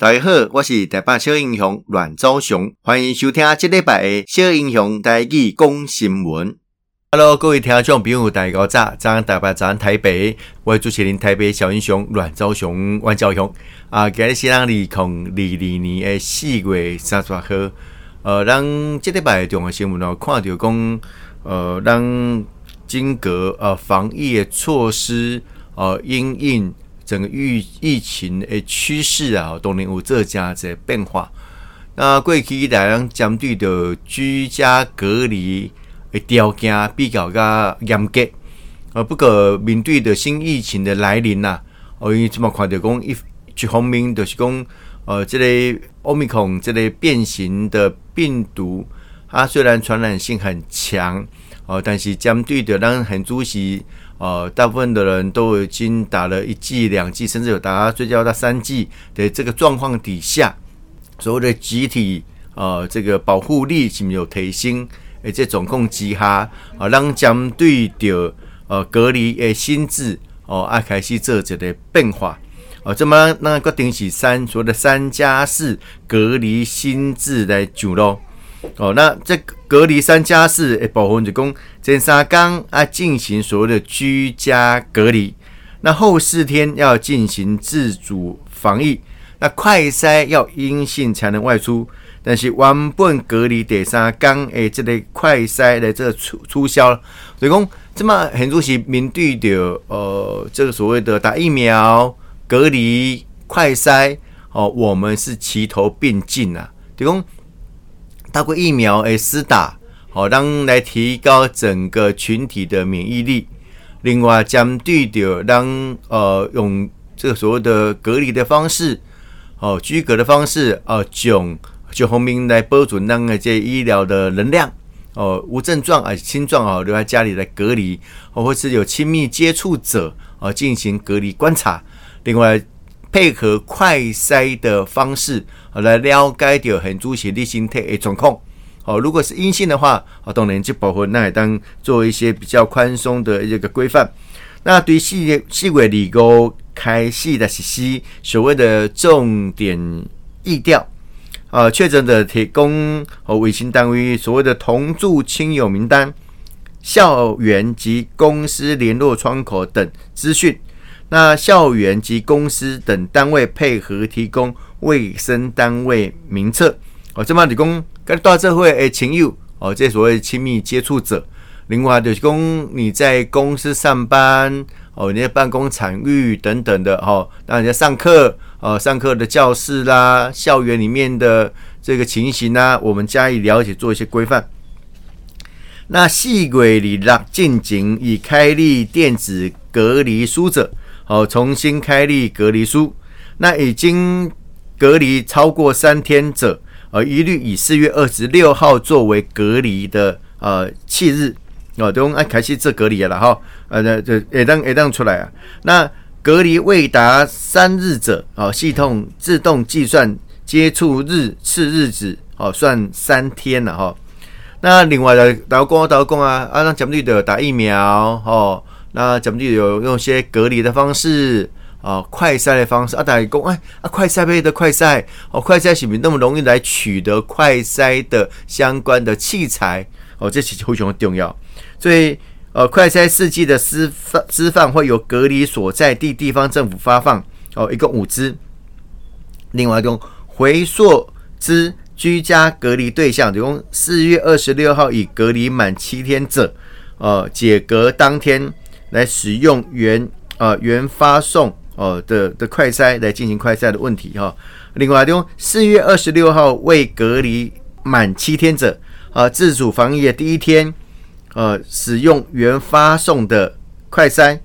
大家好，我是台北小英雄阮昭雄，欢迎收听这礼拜的小英雄台语讲新闻。Hello，各位听众朋友，大家早，早安台北，早安台北，我是主持人台北小英雄阮昭雄，阮昭雄啊，今日是二零二二年的四月三十号，呃，让这礼拜重要新闻哦，看到讲，呃，让经过呃防疫的措施，呃，因应。整个疫疫情的趋势啊，都能有这样子的变化。那过去大家针对的居家隔离的条件比较加严格，啊，不过面对的新疫情的来临呐，我因为这么看到讲一一方面就是讲，呃，这个奥密克戎这类变形的病毒，它虽然传染性很强，哦，但是针对的让很主席。呃，大部分的人都已经打了一剂、两剂，甚至有打追加到三剂的这个状况底下，所谓的集体呃这个保护力是没有提升，而且总共几下啊，让针对的呃隔离的心智哦，爱开始做这个变化哦，这么那个定是三所谓的三加四隔离心智来走咯。哦，那这隔离三加四诶，保护就讲前三天啊进行所谓的居家隔离，那后四天要进行自主防疫，那快筛要阴性才能外出，但是原本隔离第三天诶，这个快筛的这个促促销，所以讲这么很多是面对的呃这个所谓的打疫苗、隔离、快筛哦，我们是齐头并进啊，就讲。透过疫苗诶施打，好让来提高整个群体的免疫力。另外，针对的让呃用这个所谓的隔离的方式，哦居隔的方式，哦囧就后面来保存那个这医疗的能量，哦无症状啊轻状啊留在家里来隔离，或是有亲密接触者啊进行隔离观察。另外。配合快筛的方式，来了解掉很主席的心态的状况。好，如果是阴性的话，啊，当然就保护那也当做一些比较宽松的一个规范。那对四月四月二号开始的实施所谓的重点疫调，啊，确诊的提供和卫生单位所谓的同住亲友名单、校园及公司联络窗口等资讯。那校园及公司等单位配合提供卫生单位名册哦，这么提供跟大社会诶亲友哦，这所谓亲密接触者。另外就是供你在公司上班哦，你的办公场域等等的哦，那你在上课哦，上课的教室啦，校园里面的这个情形呢，我们加以了解，做一些规范。那四月二日进行已开立电子隔离书者。哦，重新开立隔离书，那已经隔离超过三天者，呃，一律以四月二十六号作为隔离的呃弃日，哦，都按开始做隔离了哈，呃，这也当也当出来啊。那隔离未达三日者，哦，系统自动计算接触日次日子，哦，算三天了哈。那另外的导工导工啊，啊，那讲对的打疫苗，哦。那咱们就有用些隔离的方式啊，快筛的方式啊，大家讲哎啊，快筛配的快筛哦，快筛是不是那么容易来取得快筛的相关的器材哦？这是非常重要。所以呃，快筛试剂的施放施放会由隔离所在地地方政府发放哦，一共五支。另外一种回溯之居家隔离对象，用四月二十六号已隔离满七天者，呃，解隔当天。来使用原、呃、原发送哦、呃、的的快筛来进行快筛的问题哈、哦。另外，用四月二十六号未隔离满七天者啊、呃，自主防疫的第一天，呃，使用原发送的快筛，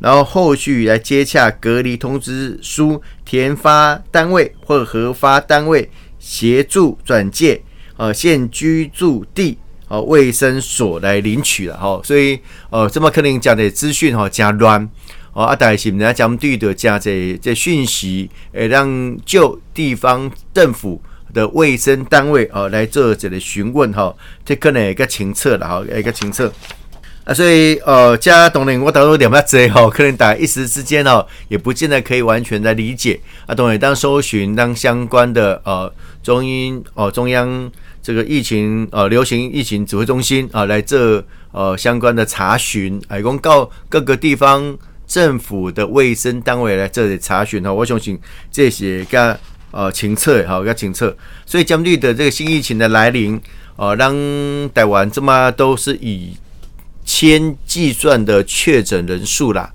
然后后续来接洽隔离通知书填发单位或核发单位协助转介呃现居住地。哦，卫生所来领取了哈，所以呃，这么可能讲的资讯哈加乱哦，啊，但是呢，讲对的加这这讯息，诶，让就地方政府的卫生单位哦来做这个询问哈，这可能一个情测了哈，一个情测。啊，所以呃，加当然我当然点不多吼，可能大家一时之间哦，也不见得可以完全的理解啊。当然当搜寻当相关的呃中英哦中央这个疫情呃流行疫情指挥中心啊来这呃相关的查询，哎，公告各个地方政府的卫生单位来这里查询哈，我相信这些个呃清测哈，个清测，所以针对的这个新疫情的来临，呃，让台湾这么都是以。千计算的确诊人数啦，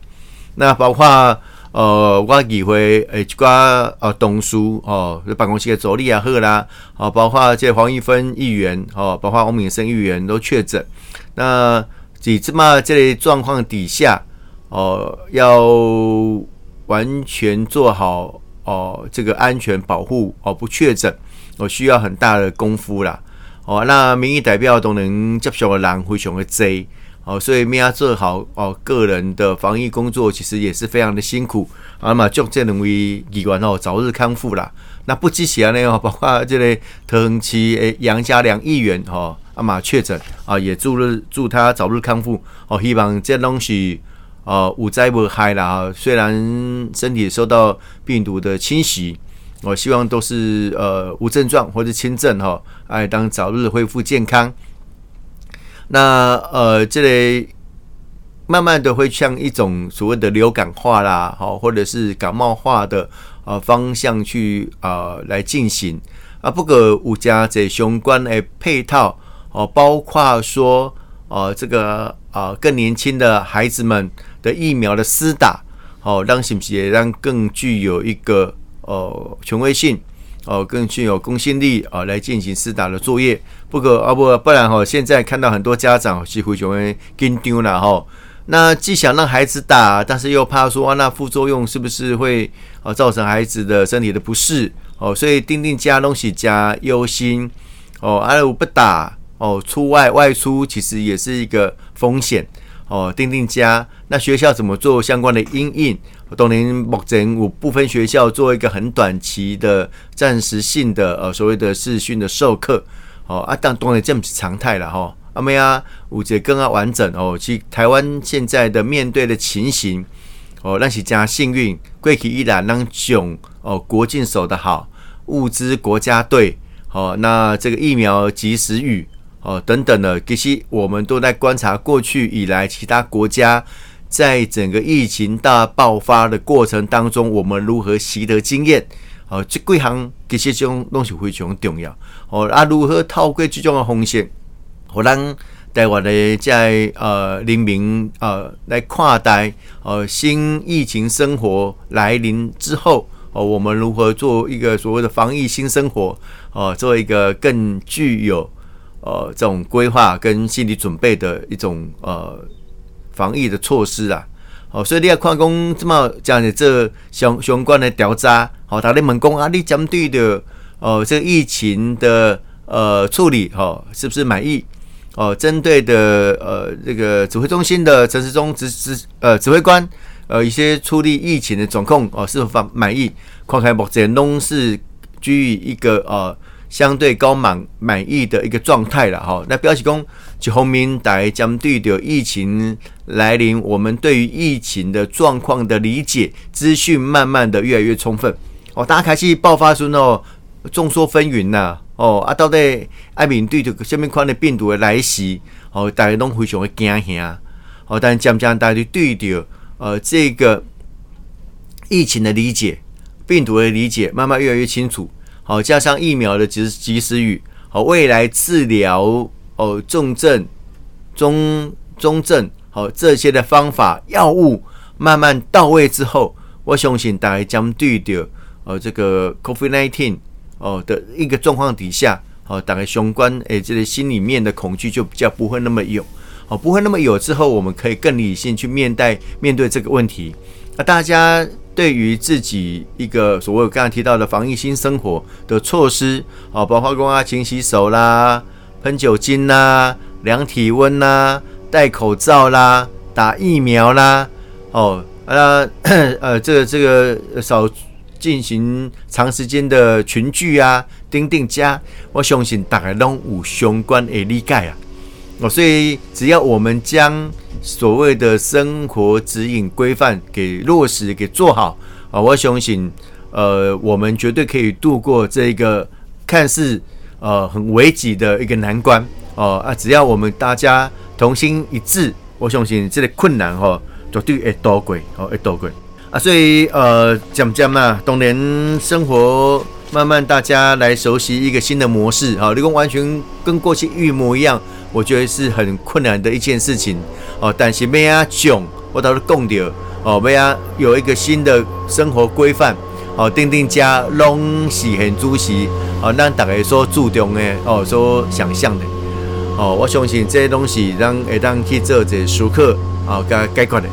那包括呃，我议会诶，一寡呃，同事哦，办公室的助理也好啦，哦，包括这黄一芬议员哦，包括翁敏生议员都确诊。那在这么这类状况底下，哦，要完全做好哦，这个安全保护哦，不确诊，哦，需要很大的功夫啦。哦，那民意代表都能接受的人非常的多。哦，所以要做好哦，个人的防疫工作其实也是非常的辛苦啊嘛，祝这两位议员哦早日康复啦。那不只是安尼哦，包括这个桃园市诶杨家良议员哈啊嘛确诊啊，也祝日祝他早日康复哦。希望这东西哦无灾无害啦。虽然身体受到病毒的侵袭，我希望都是呃无症状或者轻症哈，哎当早日恢复健康。那呃，这类慢慢的会向一种所谓的流感化啦，好，或者是感冒化的呃方向去啊、呃、来进行啊，不过有家这相关的配套哦，包括说呃这个啊、呃、更年轻的孩子们的疫苗的施打，哦，让是不是也让更具有一个呃权威性。哦，更具有公信力啊，来进行施打的作业。不过啊不，不然哈，现在看到很多家长几乎就会跟丢了哈。那既想让孩子打，但是又怕说啊，那副作用是不是会啊造成孩子的身体的不适？哦，所以定定加东西加忧心哦，啊如果不打哦，出外外出其实也是一个风险哦。定定家，那学校怎么做相关的因应？当年目前有部分学校做一个很短期的、暂时性的呃所谓的视讯的授课，哦啊，但当然这不是常态了哈。阿妹啊，有这更加完整哦。其台湾现在的面对的情形，哦，那是加幸运，过去依然让囧哦，国境守得好，物资国家队，哦，那这个疫苗及时雨，哦等等的，其实我们都在观察过去以来其他国家。在整个疫情大爆发的过程当中，我们如何习得经验？哦，这几项这种东西非常重要。哦，啊，如何透过这种的风险，让台湾的在呃人民呃来看待呃新疫情生活来临之后，哦，我们如何做一个所谓的防疫新生活？哦，做一个更具有呃这种规划跟心理准备的一种呃。防疫的措施啊，好，所以你要看讲这么讲的这相相关的调查，好，大家问讲啊，你针对的哦，这个疫情的呃处理，哈，是不是满意？哦，针对的呃这个指挥中心的陈时中指指呃指挥官，呃一些处理疫情的状况哦，是否满意？看开目前都是居于一个呃。相对高满满意的一个状态了哈。那表示讲，一方面来针对的疫情来临，我们对于疫情的状况的理解资讯慢慢的越来越充分哦。大家开始爆发出哦，众说纷纭呐哦啊，到底爱面对着个什么款的病毒的来袭哦，大家都非常的惊吓哦。但渐渐大家对的呃这个疫情的理解、病毒的理解，慢慢越来越清楚。好，加上疫苗的及及时雨，好，未来治疗哦重症、中中症，好这些的方法药物慢慢到位之后，我相信大家将对的呃这个 COVID-19 哦的一个状况底下，好，大概相关诶这个心里面的恐惧就比较不会那么有，好，不会那么有之后，我们可以更理性去面对面对这个问题，那大家。对于自己一个所谓刚才提到的防疫新生活的措施，哦，包括公啊，勤洗手啦，喷酒精啦，量体温啦，戴口罩啦，打疫苗啦，哦，呃，呃，这个这个少进行长时间的群聚啊，钉钉家，我相信大家都有相关的理解啊。哦，所以只要我们将所谓的生活指引规范给落实、给做好啊，我相信，呃，我们绝对可以度过这一个看似呃很危急的一个难关哦啊！只要我们大家同心一致，我相信这个困难哈，绝对会度过哦，会度过啊！所以呃，讲讲嘛，当然生活慢慢大家来熟悉一个新的模式啊，如果完全跟过去一模一样。我觉得是很困难的一件事情哦，但是咩啊囧，我倒是讲到哦，咩啊有一个新的生活规范哦，定定家拢是很主席哦，让大家所注重的哦，所想象的哦，我相信这些东西让会当去做这时刻哦，加解决的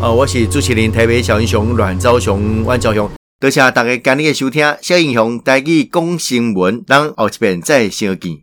哦，我是主持人台北小英雄阮昭雄、阮昭雄，多谢大家今日的收听，小英雄带去讲新闻，咱后一遍再相见。